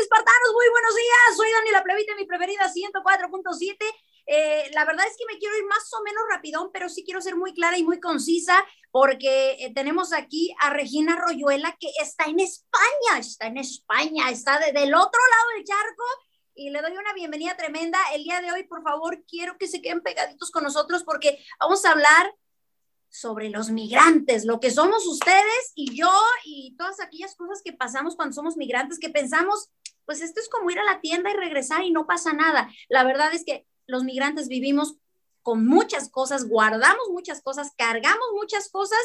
espartanos, muy buenos días. Soy Daniela Plevita, mi preferida 104.7. Eh, la verdad es que me quiero ir más o menos rapidón, pero sí quiero ser muy clara y muy concisa porque eh, tenemos aquí a Regina Royuela que está en España, está en España, está del otro lado del charco y le doy una bienvenida tremenda. El día de hoy, por favor, quiero que se queden pegaditos con nosotros porque vamos a hablar sobre los migrantes, lo que somos ustedes y yo y todas aquellas cosas que pasamos cuando somos migrantes, que pensamos, pues esto es como ir a la tienda y regresar y no pasa nada. La verdad es que los migrantes vivimos con muchas cosas, guardamos muchas cosas, cargamos muchas cosas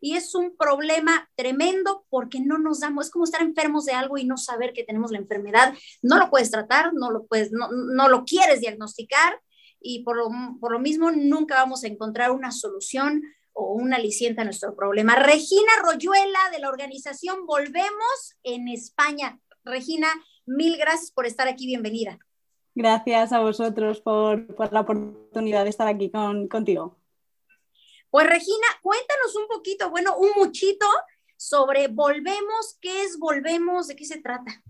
y es un problema tremendo porque no nos damos, es como estar enfermos de algo y no saber que tenemos la enfermedad, no lo puedes tratar, no lo puedes, no, lo quieres diagnosticar y por lo, por lo mismo nunca vamos a encontrar una solución o una aliciente a nuestro problema. Regina Royuela de la organización Volvemos en España. Regina, mil gracias por estar aquí, bienvenida. Gracias a vosotros por, por la oportunidad de estar aquí con, contigo. Pues Regina, cuéntanos un poquito, bueno, un muchito sobre Volvemos, ¿qué es Volvemos? ¿De qué se trata?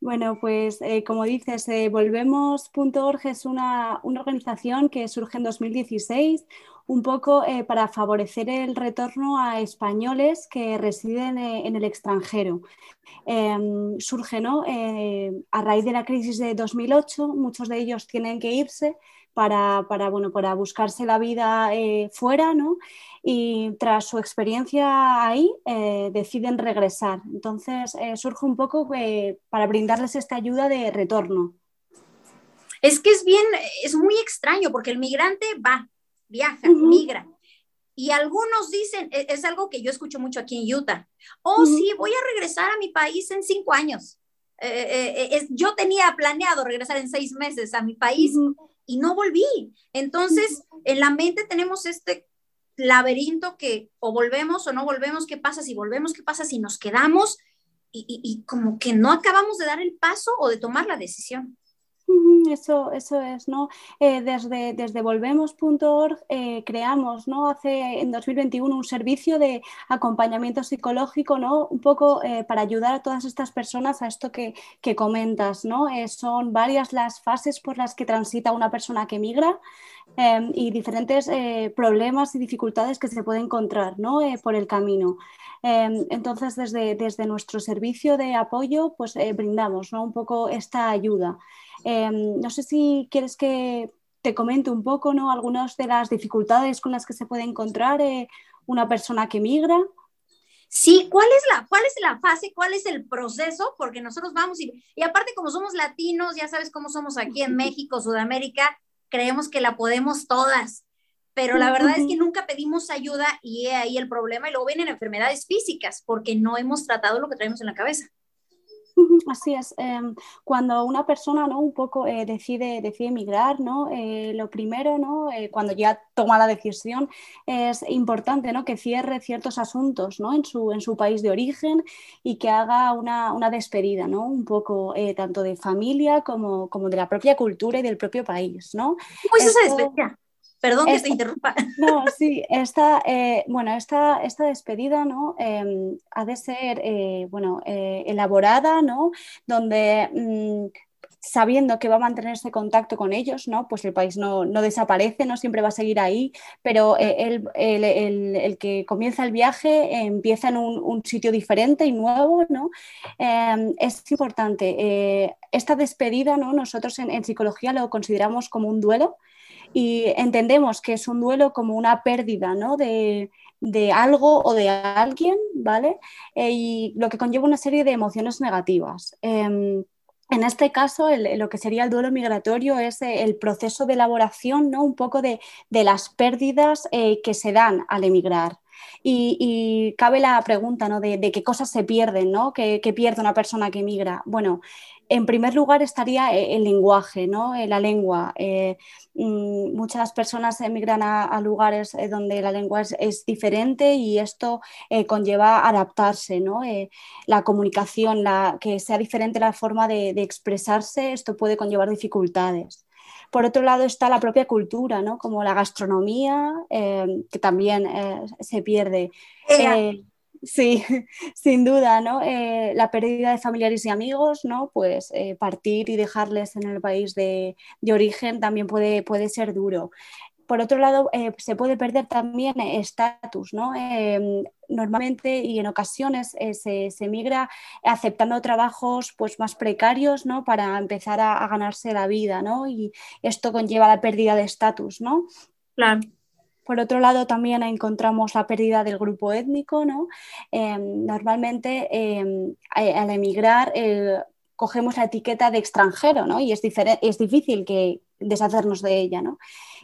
Bueno, pues eh, como dices, eh, Volvemos.org es una, una, organización que surge en 2016, un poco eh, para favorecer el retorno a españoles que residen eh, en el extranjero. Em, surge ¿no? Eh, a raíz de la crisis de 2008, muchos de ellos tienen que irse para, para, bueno, para buscarse la vida fuera ¿no? y tras su experiencia ahí deciden regresar. Entonces surge un poco para brindarles esta ayuda de retorno. Es que es bien, es muy extraño porque el migrante va, viaja, migra. Y algunos dicen, e, es, algo que yo escucho mucho aquí en Utah, oh sí, voy a regresar a mi país en cinco años. Eh, eh, eh, yo tenía planeado regresar en seis meses a mi país y no volví. Entonces, en la mente tenemos este laberinto que o volvemos o no volvemos, ¿qué pasa si volvemos? ¿Qué pasa si nos quedamos? y como que no acabamos de dar el paso o de tomar la decisión. Eso, eso es, ¿no? Eh, desde, desde volvemos.org eh, creamos, ¿no? Hace en 2021 un servicio de acompañamiento psicológico, ¿no? Un poco eh, para ayudar a todas estas personas a esto que, que comentas, ¿no? son varias las fases por las que transita una persona que migra em, y diferentes problemas y dificultades que se puede encontrar, ¿no? por el camino. Em, entonces, desde, desde nuestro servicio de apoyo, pues brindamos, ¿no? Un poco esta ayuda. Em, no sé si quieres que te comente un poco ¿no? algunas de las dificultades con las que se puede encontrar eh, una persona que migra. Sí, ¿cuál es, la, ¿cuál es la fase? ¿Cuál es el proceso? Porque nosotros vamos y, y aparte como somos latinos, ya sabes cómo somos aquí en México, Sudamérica, creemos que la podemos todas, pero la verdad es que nunca pedimos ayuda y ahí el problema y luego vienen enfermedades físicas porque no hemos tratado lo que traemos en la cabeza. Así es. Em, cuando una persona ¿no? un poco eh, decide, decide emigrar, ¿no? Eh, lo primero, ¿no? Eh, cuando ya toma la decisión, es importante ¿no? que cierre ciertos asuntos ¿no? en, su, en su país de origen y que haga una, una despedida, ¿no? un poco tanto de familia como, como, de la propia cultura y del propio país. ¿no? Pues esa despedida? Perdón que te interrumpa. No, sí, esta, eh, bueno, esta, esta despedida ¿no? Em, ha de ser eh, bueno, eh, elaborada, ¿no? donde mm, sabiendo que va a mantener ese contacto con ellos, ¿no? pues el país no, no desaparece, no siempre va a seguir ahí, pero el, el, el, el, que comienza el viaje empieza en un, un, sitio diferente y nuevo. ¿no? Em, es importante. esta despedida, ¿no? nosotros en, en psicología lo consideramos como un duelo y entendemos que es un duelo como una pérdida ¿no? de, de, algo o de alguien, ¿vale? Eh, y lo que conlleva una serie de emociones negativas. Eh, en este caso, lo que sería el duelo migratorio es eh, el proceso de elaboración, ¿no? Un poco de, de las pérdidas eh, que se dan al emigrar. Y, cabe la pregunta ¿no? de, qué cosas se pierden, ¿no? ¿Qué, pierde una persona que emigra? Bueno, en primer lugar estaría eh, el lenguaje, ¿no? Eh, la lengua. Eh, mm, muchas personas emigran a, lugares donde la lengua es, diferente y esto conlleva adaptarse, ¿no? la comunicación, la, que sea diferente la forma de, expresarse, esto puede conllevar dificultades. Por otro lado está la propia cultura, ¿no? como la gastronomía, que también se pierde. Sí, sin duda, ¿no? Eh, la pérdida de familiares y amigos, ¿no? Pues eh, partir y dejarles en el país de, origen también puede, puede ser duro por otro lado, eh, se puede perder también estatus, ¿no? Em, normalmente y en ocasiones se, se, migra aceptando trabajos pues, más precarios ¿no? para empezar a, ganarse la vida, ¿no? Y esto conlleva la pérdida de estatus, ¿no? Claro. Por otro lado, también encontramos la pérdida del grupo étnico. ¿no? Em, normalmente, em, al emigrar, eh, cogemos la etiqueta de extranjero ¿no? y es, es difícil que deshacernos de ella. ¿no?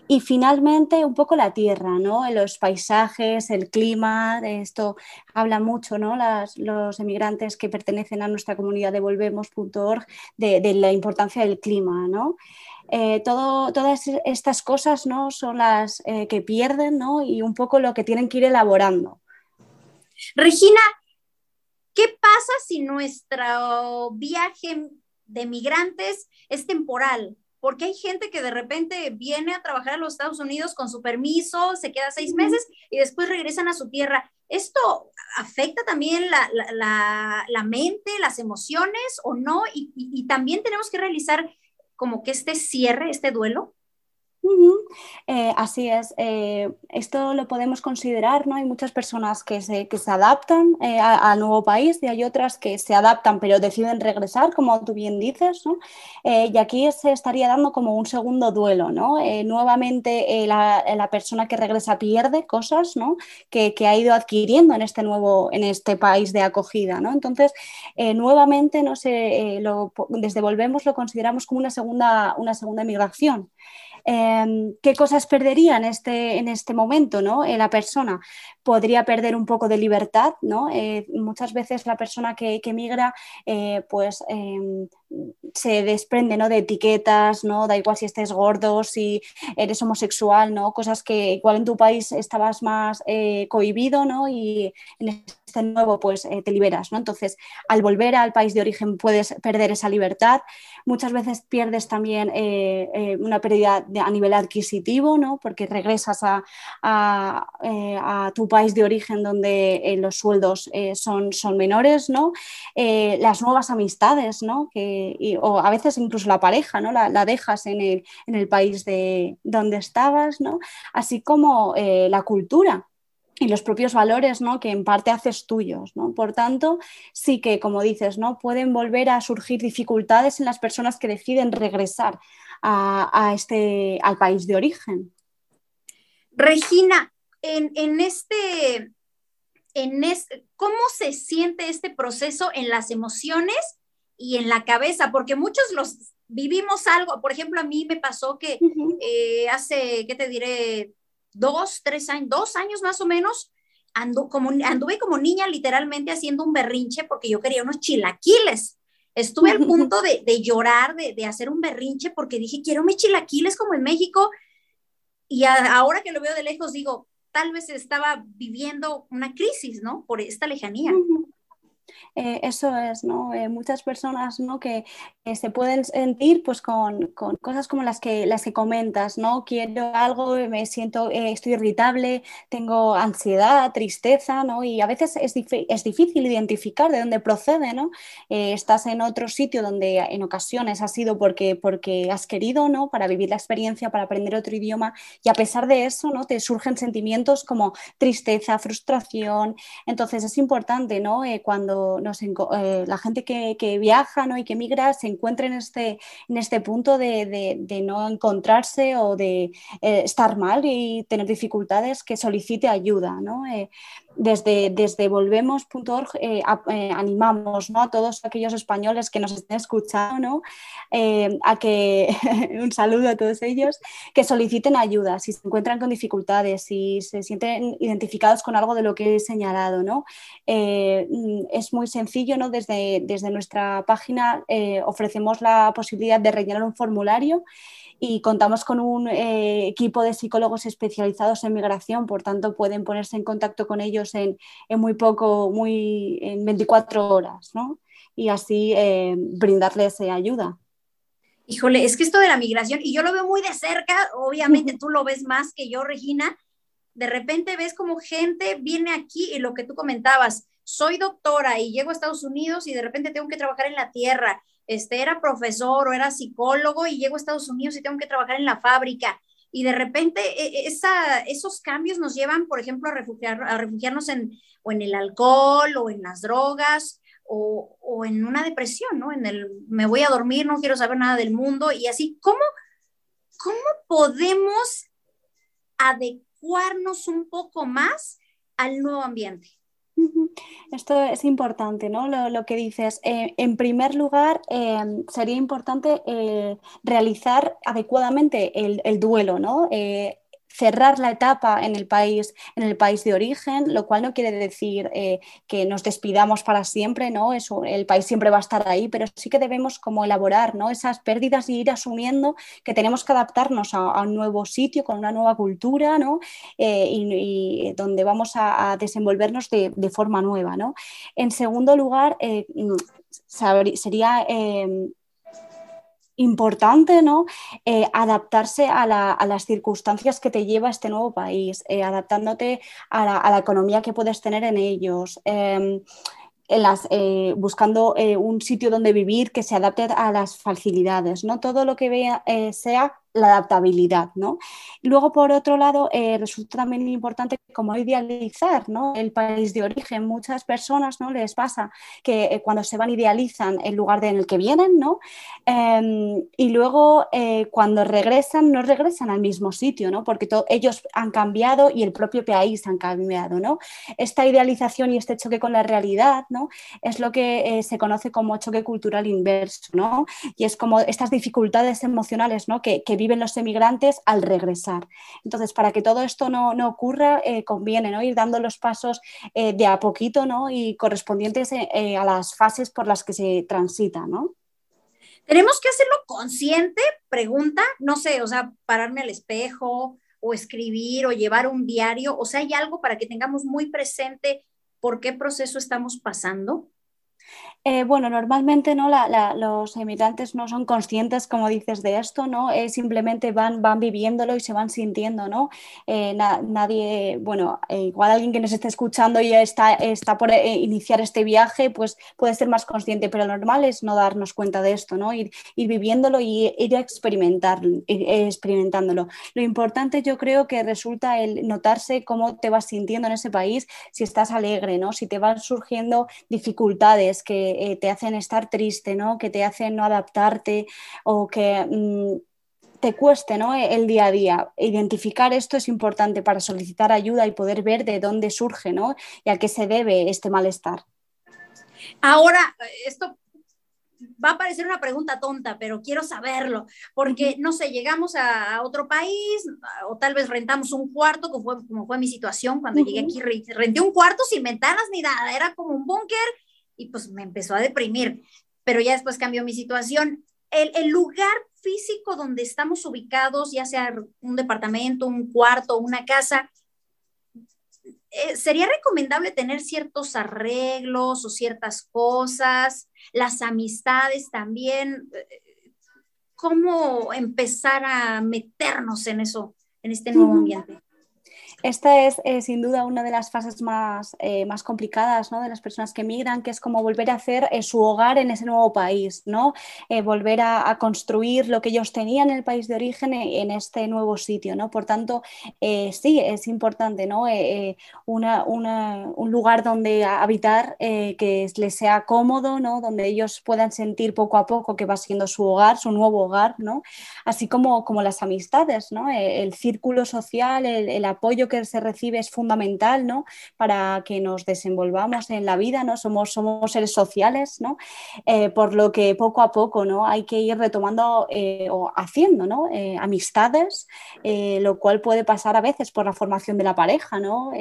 Y finalmente, un poco la tierra, ¿no? los paisajes, el clima, de esto habla mucho ¿no? los emigrantes que pertenecen a nuestra comunidad de volvemos.org de, de la importancia del clima. ¿no? Eh, todas estas cosas ¿no? son las eh, que pierden y un poco lo que tienen que ir elaborando. Regina, ¿qué pasa si nuestro viaje de migrantes es temporal? Porque hay gente que de repente viene a trabajar a los Estados Unidos con su permiso, se queda seis meses y después regresan a su tierra. ¿Esto afecta también la, mente, las emociones o no? y también tenemos que realizar como que este cierre, este duelo? Eh, así es, eh, esto lo podemos considerar, ¿no? Hay muchas personas que se, que se adaptan eh, al nuevo país y hay otras que se adaptan pero deciden regresar, como tú bien dices, ¿no? y aquí se estaría dando como un segundo duelo, ¿no? nuevamente la, la, persona que regresa pierde cosas, ¿no? Que, que, ha ido adquiriendo en este nuevo, en este país de acogida, ¿no? Entonces, nuevamente, no sé, desde Volvemos lo consideramos como una segunda, una segunda migración. Em, ¿qué cosas perdería en este, en este momento ¿no? Eh, la persona? Podría perder un poco de libertad, ¿no? Eh, muchas veces la persona que, que migra eh, pues, em, se desprende ¿no? de etiquetas, ¿no? da igual si estés gordo, si eres homosexual, ¿no? cosas que igual en tu país estabas más cohibido ¿no? y en este nuevo pues te liberas. ¿no? Entonces, al volver al país de origen puedes perder esa libertad. Muchas veces pierdes también una pérdida a nivel adquisitivo, ¿no? porque regresas a, eh, tu país de origen donde eh, los sueldos eh, son, son, menores, ¿no? las nuevas amistades, ¿no? que, o a veces incluso la pareja, ¿no? la, dejas en el, en el, país de donde estabas, ¿no? así como la cultura y los propios valores ¿no? que en parte haces tuyos. ¿no? Por tanto, sí que, como dices, ¿no? pueden volver a surgir dificultades en las personas que deciden regresar a, este, al país de origen. Regina, en, este, en este, ¿cómo se siente este proceso en las emociones y en la cabeza? Porque muchos los vivimos algo, por ejemplo, a mí me pasó que eh, hace, ¿qué te diré? Dos, tres años, dos años más o menos, como, anduve como niña literalmente haciendo un berrinche porque yo quería unos chilaquiles. Estuve al punto de, llorar, de, hacer un berrinche, porque dije, quiero mis chilaquiles como en México. Y ahora que lo veo de lejos, digo, tal vez estaba viviendo una crisis, ¿no? Por esta lejanía. Eh, eso es, ¿no? Eh, muchas personas ¿no? que se pueden sentir pues, con, con, cosas como las que, las que comentas, ¿no? Quiero algo, me siento, eh, estoy irritable, tengo ansiedad, tristeza, ¿no? Y a veces es, es difícil identificar de dónde procede, ¿no? estás en otro sitio donde en ocasiones ha sido porque, porque has querido, ¿no? Para vivir la experiencia, para aprender otro idioma y a pesar de eso, ¿no? Te surgen sentimientos como tristeza, frustración. Entonces es importante, ¿no? cuando eh, la gente que, viaja ¿no? y que migra se encuentra en este, en este punto de, no encontrarse o de eh, estar mal y tener dificultades, que solicite ayuda. ¿no? Eh, desde, desde volvemos.org eh, eh, animamos ¿no? a todos aquellos españoles que nos estén escuchando eh, a que, un saludo a todos ellos, que soliciten ayuda si se encuentran con dificultades, si se sienten identificados con algo de lo que he señalado. ¿no? es muy sencillo, ¿no? desde, desde nuestra página ofrecemos la posibilidad de rellenar un formulario y contamos con un eh, equipo de psicólogos especializados en migración, por tanto pueden ponerse en contacto con ellos en, muy poco, muy en 24 horas, ¿no? Y así eh, brindarles eh, ayuda. Híjole, es que esto de la migración, y yo lo veo muy de cerca, obviamente tú lo ves más que yo, Regina, de repente ves como gente viene aquí y lo que tú comentabas, soy doctora y llego a Estados Unidos y de repente tengo que trabajar en la tierra, este era profesor o era psicólogo y llego a Estados Unidos y tengo que trabajar en la fábrica. Y de repente e, e, esa, esos cambios nos llevan, por ejemplo, a, a refugiarnos en, o en el alcohol o en las drogas o, o, en una depresión, ¿no? En el me voy a dormir, no quiero saber nada del mundo y así. ¿Cómo, cómo podemos adecuarnos un poco más al nuevo ambiente? Esto es importante, ¿no? Lo, que dices. Eh, en primer lugar, eh, sería importante eh, realizar adecuadamente el, el duelo, ¿no? Cerrar la etapa en el país, en el país de origen, lo cual no quiere decir eh, que nos despidamos para siempre, ¿no? El país siempre va a estar ahí, pero sí que debemos como elaborar ¿no? esas pérdidas y ir asumiendo que tenemos que adaptarnos a, un nuevo sitio, con una nueva cultura, ¿no? Eh, y, donde vamos a, desenvolvernos de, forma nueva, ¿no? En segundo lugar, eh, mm, sería importante ¿no? Eh, adaptarse a, las circunstancias que te lleva este nuevo país, eh, adaptándote a la, economía que puedes tener en ellos. Em, en las, eh, buscando un sitio donde vivir que se adapte a las facilidades, ¿no? Todo lo que vea, sea la adaptabilidad, ¿no? Luego, por otro lado, eh, resulta también importante como idealizar, ¿no? El país de origen. Muchas personas, ¿no? Les pasa que eh, cuando se van idealizan el lugar de en el que vienen, ¿no? Em, y luego eh, cuando regresan, no regresan al mismo sitio, ¿no? Porque ellos han cambiado y el propio país han cambiado, ¿no? Esta idealización y este choque con la realidad, ¿no? Es lo que se conoce como choque cultural inverso, ¿no? Y es como estas dificultades emocionales, ¿no? Que, que viven los emigrantes al regresar. Entonces, para que todo esto no, ocurra, eh, conviene ¿no? ir dando los pasos eh, de a poquito ¿no? y correspondientes eh, a las fases por las que se transita. ¿no? ¿Tenemos que hacerlo consciente? Pregunta, no sé, o sea, pararme al espejo o escribir o llevar un diario, o sea, hay algo para que tengamos muy presente por qué proceso estamos pasando. Eh, bueno, normalmente ¿no? los emigrantes no son conscientes, como dices, de esto, ¿no? Eh, simplemente van, van viviéndolo y se van sintiendo, ¿no? Eh, nadie, bueno, igual alguien que nos esté escuchando y está, está por iniciar este viaje, pues puede ser más consciente, pero lo normal es no darnos cuenta de esto, ¿no? Ir, viviéndolo y ir experimentar, experimentándolo. Lo importante yo creo que resulta el notarse cómo te vas sintiendo en ese país, si estás alegre, ¿no? Si te van surgiendo dificultades que eh, te hacen estar triste, ¿no? que te hacen no adaptarte o que mm, te cueste ¿no? el día a día. Identificar esto es importante para solicitar ayuda y poder ver de dónde surge ¿no? y a qué se debe este malestar. Ahora, esto va a parecer una pregunta tonta, pero quiero saberlo, porque, no sé, llegamos a, otro país o tal vez rentamos un cuarto, como fue, como fue mi situación cuando llegué aquí, renté un cuarto sin ventanas ni nada, era como un búnker y pues me empezó a deprimir, pero ya después cambió mi situación. El, lugar físico donde estamos ubicados, ya sea un departamento, un cuarto, una casa, eh, sería recomendable tener ciertos arreglos o ciertas cosas, las amistades también, cómo empezar a meternos en eso, en este nuevo ambiente. Esta es eh, sin duda una de las fases más, eh, más complicadas ¿no? de las personas que migran, que es como volver a hacer eh, su hogar en ese nuevo país, ¿no? volver a, construir lo que ellos tenían en el país de origen en este nuevo sitio. ¿no? Por tanto, sí, es importante ¿no? Un lugar donde habitar que les sea cómodo, ¿no? donde ellos puedan sentir poco a poco que va siendo su hogar, su nuevo hogar, ¿no? así como, como las amistades, ¿no? el, círculo social, el apoyo que se recibe es fundamental ¿no? para que nos desenvolvamos en la vida, ¿no? somos, somos seres sociales, ¿no? Eh, por lo que poco a poco ¿no? hay que ir retomando eh, o haciendo ¿no? Eh, amistades, lo cual puede pasar a veces por la formación de la pareja. ¿no?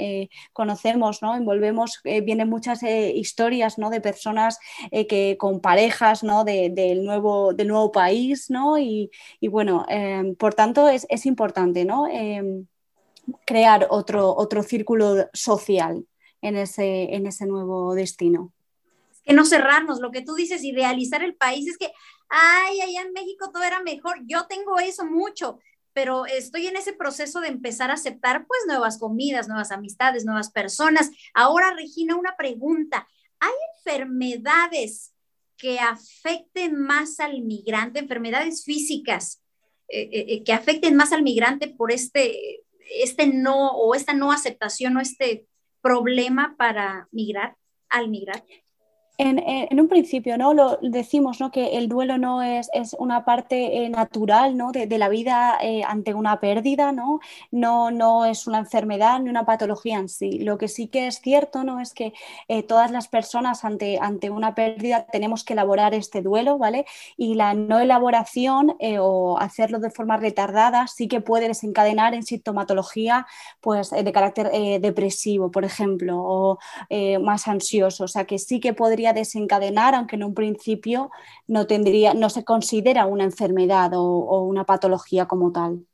conocemos, ¿no? envolvemos, vienen muchas historias ¿no? de personas que con parejas ¿no? del, nuevo, del nuevo país ¿no? y, y bueno, por tanto es, es importante. ¿no? Crear otro, otro círculo social en ese, en ese nuevo destino. que no cerrarnos, lo que tú dices, idealizar el país, es que, ay, allá en México todo era mejor, yo tengo eso mucho, pero estoy en ese proceso de empezar a aceptar pues nuevas comidas, nuevas amistades, nuevas personas. Ahora, Regina, una pregunta. ¿Hay enfermedades que afecten más al migrante, enfermedades físicas eh, eh, eh, que afecten más al migrante por este, este no o esta no aceptación o este problema para migrar, al migrar? En, un principio, ¿no? Lo decimos, ¿no? Que el duelo no es, es una parte eh, natural, ¿no? De, la vida eh, ante una pérdida, ¿no? ¿no? No es una enfermedad ni una patología en sí. Lo que sí que es cierto, ¿no? Es que eh, todas las personas ante, ante una pérdida tenemos que elaborar este duelo, ¿vale? Y la no elaboración o hacerlo de forma retardada sí que puede desencadenar en sintomatología, pues, de carácter depresivo, por ejemplo, o más ansioso. O sea, que sí que podría desencadenar, aunque en un principio no, tendría, no se considera una enfermedad o, una patología como tal.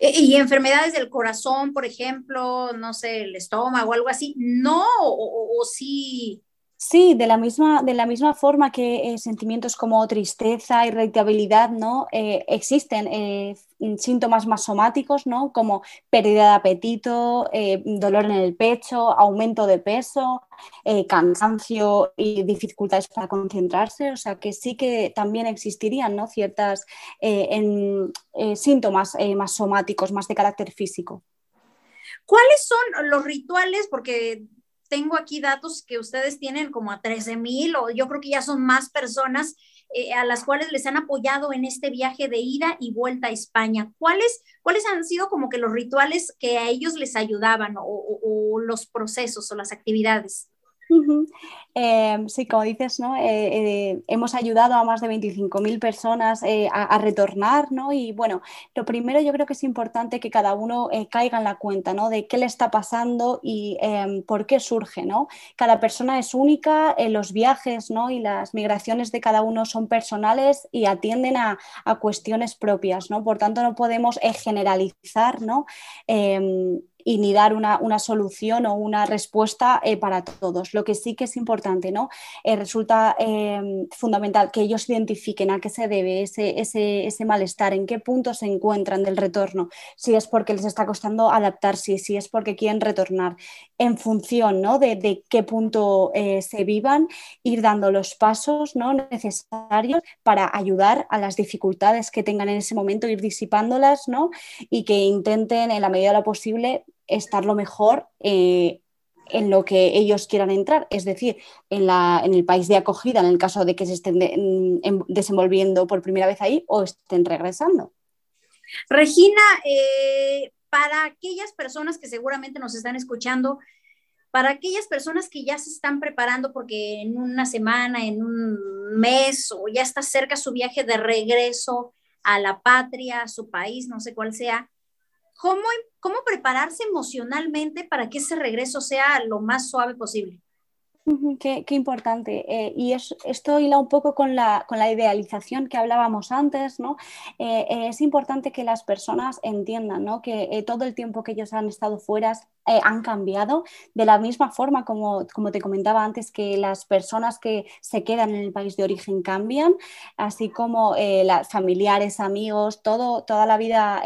Y, enfermedades del corazón, por ejemplo, no sé, el estómago algo así, no, o, sí. Sí, de la misma, de la misma forma que eh, sentimientos como tristeza, irritabilidad, ¿no? Eh, existen eh, síntomas más somáticos, ¿no? Como pérdida de apetito, dolor en el pecho, aumento de peso, cansancio y dificultades para concentrarse. O sea que sí que también existirían, ¿no? Ciertas en, síntomas más somáticos, más de carácter físico. ¿Cuáles son los rituales? Porque tengo aquí datos que ustedes tienen como a 13 mil o yo creo que ya son más personas eh, a las cuales les han apoyado en este viaje de ida y vuelta a España. ¿Cuáles, cuáles han sido como que los rituales que a ellos les ayudaban o los procesos o las actividades? Em, sí, como dices, ¿no? Eh, eh, hemos ayudado a más de 25.000 personas eh, a, retornar, ¿no? Y bueno, lo primero yo creo que es importante que cada uno caiga en la cuenta, ¿no? De qué le está pasando y em, por qué surge, ¿no? Cada persona es única, los viajes, ¿no? Y las migraciones de cada uno son personales y atienden a, a cuestiones propias, ¿no? Por tanto, no podemos generalizar, ¿no? Y ni dar una, solución o una respuesta eh, para todos. Lo que sí que es importante, ¿no? Eh, resulta eh, fundamental que ellos identifiquen a qué se debe ese, ese, malestar, en qué punto se encuentran del retorno, si es porque les está costando adaptarse, si es porque quieren retornar, en función ¿no? de, qué punto se vivan, ir dando los pasos ¿no? necesarios para ayudar a las dificultades que tengan en ese momento, ir disipándolas ¿no? y que intenten en la medida de lo posible estar lo mejor eh, en lo que ellos quieran entrar, es decir, en, la, en, el país de acogida, en el caso de que se estén desenvolviendo por primera vez ahí o estén regresando. Regina, eh, para aquellas personas que seguramente nos están escuchando, para aquellas personas que ya se están preparando porque en una semana, en un mes o ya está cerca su viaje de regreso a la patria, a su país, no sé cuál sea, ¿Cómo, cómo prepararse emocionalmente para que ese regreso sea lo más suave posible? Qué, importante. Eh, y esto hila un poco con la, con la, idealización que hablábamos antes, ¿no? Eh, eh, es importante que las personas entiendan ¿no? que todo el tiempo que ellos han estado fuera han cambiado de la misma forma como, como te comentaba antes, que las personas que se quedan en el país de origen cambian, así como las familiares, amigos, todo, toda la vida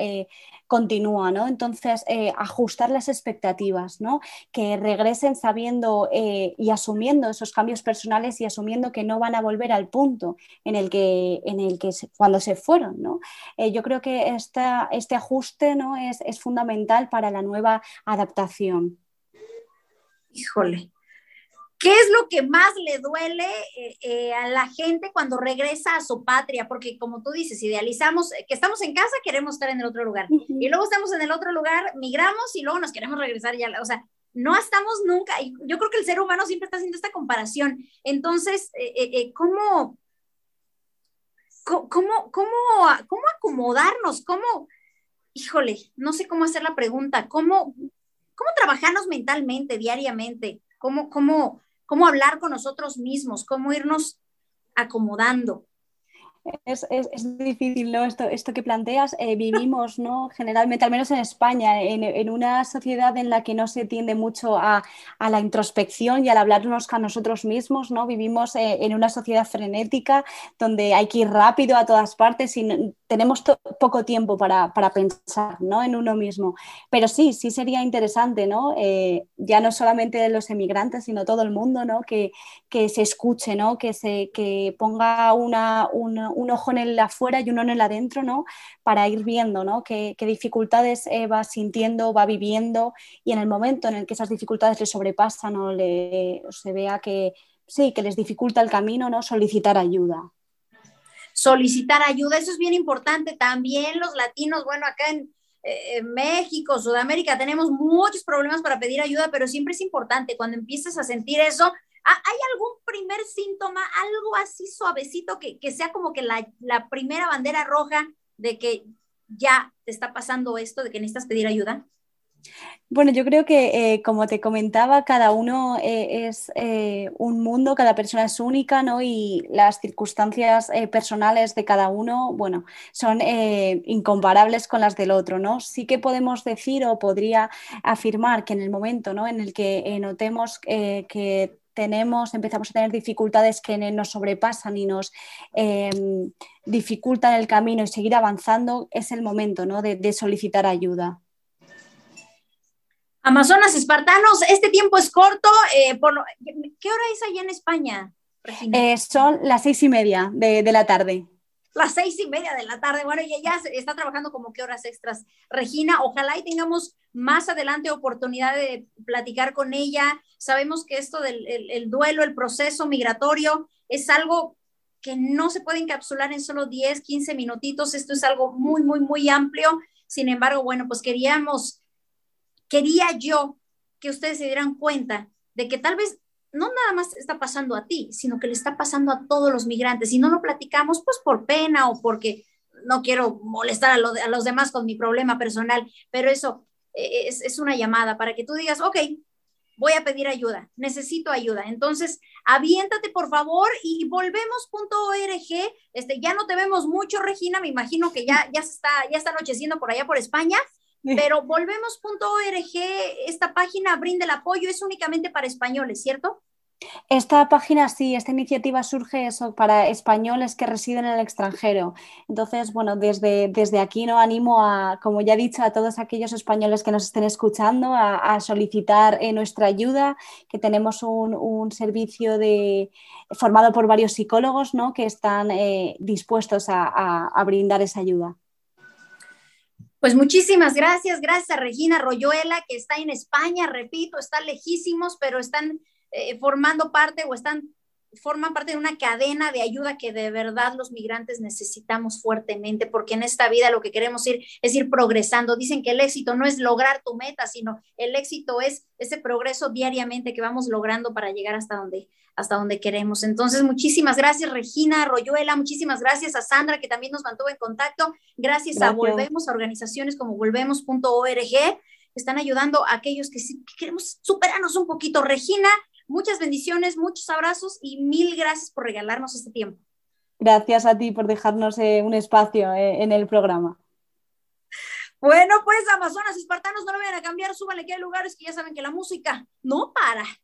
continúa, ¿no? Entonces, eh, ajustar las expectativas, ¿no? Que regresen sabiendo eh, y asumiendo esos cambios personales y asumiendo que no van a volver al punto en el que, en el que cuando se fueron, ¿no? Eh, yo creo que este ajuste, ¿no? Es, es fundamental para la nueva adaptación. Híjole, ¿Qué es lo que más le duele eh, eh, a la gente cuando regresa a su patria? Porque como tú dices, idealizamos eh, que estamos en casa, queremos estar en el otro lugar. Y luego estamos en el otro lugar, migramos y luego nos queremos regresar ya. O sea, no estamos nunca. Y yo creo que el ser humano siempre está haciendo esta comparación. Entonces, ¿cómo, cómo, cómo, cómo acomodarnos? ¿Cómo, híjole, no sé cómo hacer la pregunta, ¿cómo, cómo trabajarnos mentalmente, diariamente? ¿Cómo, cómo, cómo hablar con nosotros mismos, cómo irnos acomodando. Es, difícil, ¿no? Esto, esto que planteas, eh, vivimos, ¿no? Generalmente, al menos en España, en, una sociedad en la que no se tiende mucho a, la introspección y al hablarnos con nosotros mismos, ¿no? Vivimos eh, en una sociedad frenética donde hay que ir rápido a todas partes y tenemos poco tiempo para, pensar, ¿no? En uno mismo. Pero sí, sí sería interesante, ¿no? Eh, ya no solamente los emigrantes, sino todo el mundo, ¿no? Que, que se escuche, ¿no? Que, se, que ponga una, un ojo en el afuera y uno en el adentro, ¿no? Para ir viendo, ¿no? Qué, dificultades eh, va sintiendo, va viviendo y en el momento en el que esas dificultades le sobrepasan o, le, se vea que sí, que les dificulta el camino, ¿no? Solicitar ayuda. Solicitar ayuda, eso es bien importante. También los latinos, bueno, acá en, eh, México, Sudamérica, tenemos muchos problemas para pedir ayuda, pero siempre es importante cuando empieces a sentir eso, ¿Hay algún primer síntoma, algo así suavecito que, sea como que la, primera bandera roja de que ya te está pasando esto, de que necesitas pedir ayuda? Bueno, yo creo que, eh, como te comentaba, cada uno eh, es eh, un mundo, cada persona es única, ¿no? Y las circunstancias personales de cada uno, bueno, son incomparables con las del otro, ¿no? Sí que podemos decir o podría afirmar que en el momento, ¿no? En el que notemos que tenemos, empezamos a tener dificultades que nos sobrepasan y nos em, dificultan el camino y seguir avanzando, es el momento ¿no? de, solicitar ayuda. Amazonas espartanos, este tiempo es corto. Eh, ¿Qué hora es allá en España? Eh, son las seis y media de, de la tarde las seis y media de la tarde. Bueno, y ella está trabajando como qué horas extras. Regina, ojalá y tengamos más adelante oportunidad de platicar con ella. Sabemos que esto del el, duelo, el proceso migratorio, es algo que no se puede encapsular en solo 10, 15 minutitos. Esto es algo muy, muy, muy amplio. Sin embargo, bueno, pues queríamos, quería yo que ustedes se dieran cuenta de que tal vez no nada más está pasando a ti, sino que le está pasando a todos los migrantes. Y no lo platicamos pues por pena o porque no quiero molestar a, los demás con mi problema personal, pero eso eh, es, una llamada para que tú digas, ok, voy a pedir ayuda, necesito ayuda. Entonces, aviéntate por favor y volvemos.org. Este, ya no te vemos mucho, Regina, me imagino que ya, ya, está, ya está anocheciendo por allá por España. Pero volvemos.org, esta página brinda el apoyo, es únicamente para españoles, ¿cierto? Esta página sí, esta iniciativa surge eso para españoles que residen en el extranjero. Entonces, bueno, desde, desde aquí no animo a, como ya he dicho, a todos aquellos españoles que nos estén escuchando a, solicitar eh, nuestra ayuda, que tenemos un, servicio de, formado por varios psicólogos ¿no? que están eh, dispuestos a brindar esa ayuda. Pues muchísimas gracias, gracias a Regina Royuela, que está en España, repito, están lejísimos, pero están eh, formando parte o están forman parte de una cadena de ayuda que de verdad los migrantes necesitamos fuertemente, porque en esta vida lo que queremos ir es ir progresando. Dicen que el éxito no es lograr tu meta, sino el éxito es ese progreso diariamente que vamos logrando para llegar hasta donde, hasta donde queremos. Entonces, muchísimas gracias, Regina Royuela, muchísimas gracias a Sandra, que también nos mantuvo en contacto. Gracias, a Volvemos, a organizaciones como volvemos.org, que están ayudando a aquellos que, que queremos superarnos un poquito. Regina, muchas bendiciones, muchos abrazos y mil gracias por regalarnos este tiempo. Gracias a ti por dejarnos eh, un espacio eh, en el programa. Bueno, pues Amazonas Espartanos, no lo vayan a cambiar, súbanle que hay lugares que ya saben que la música no para.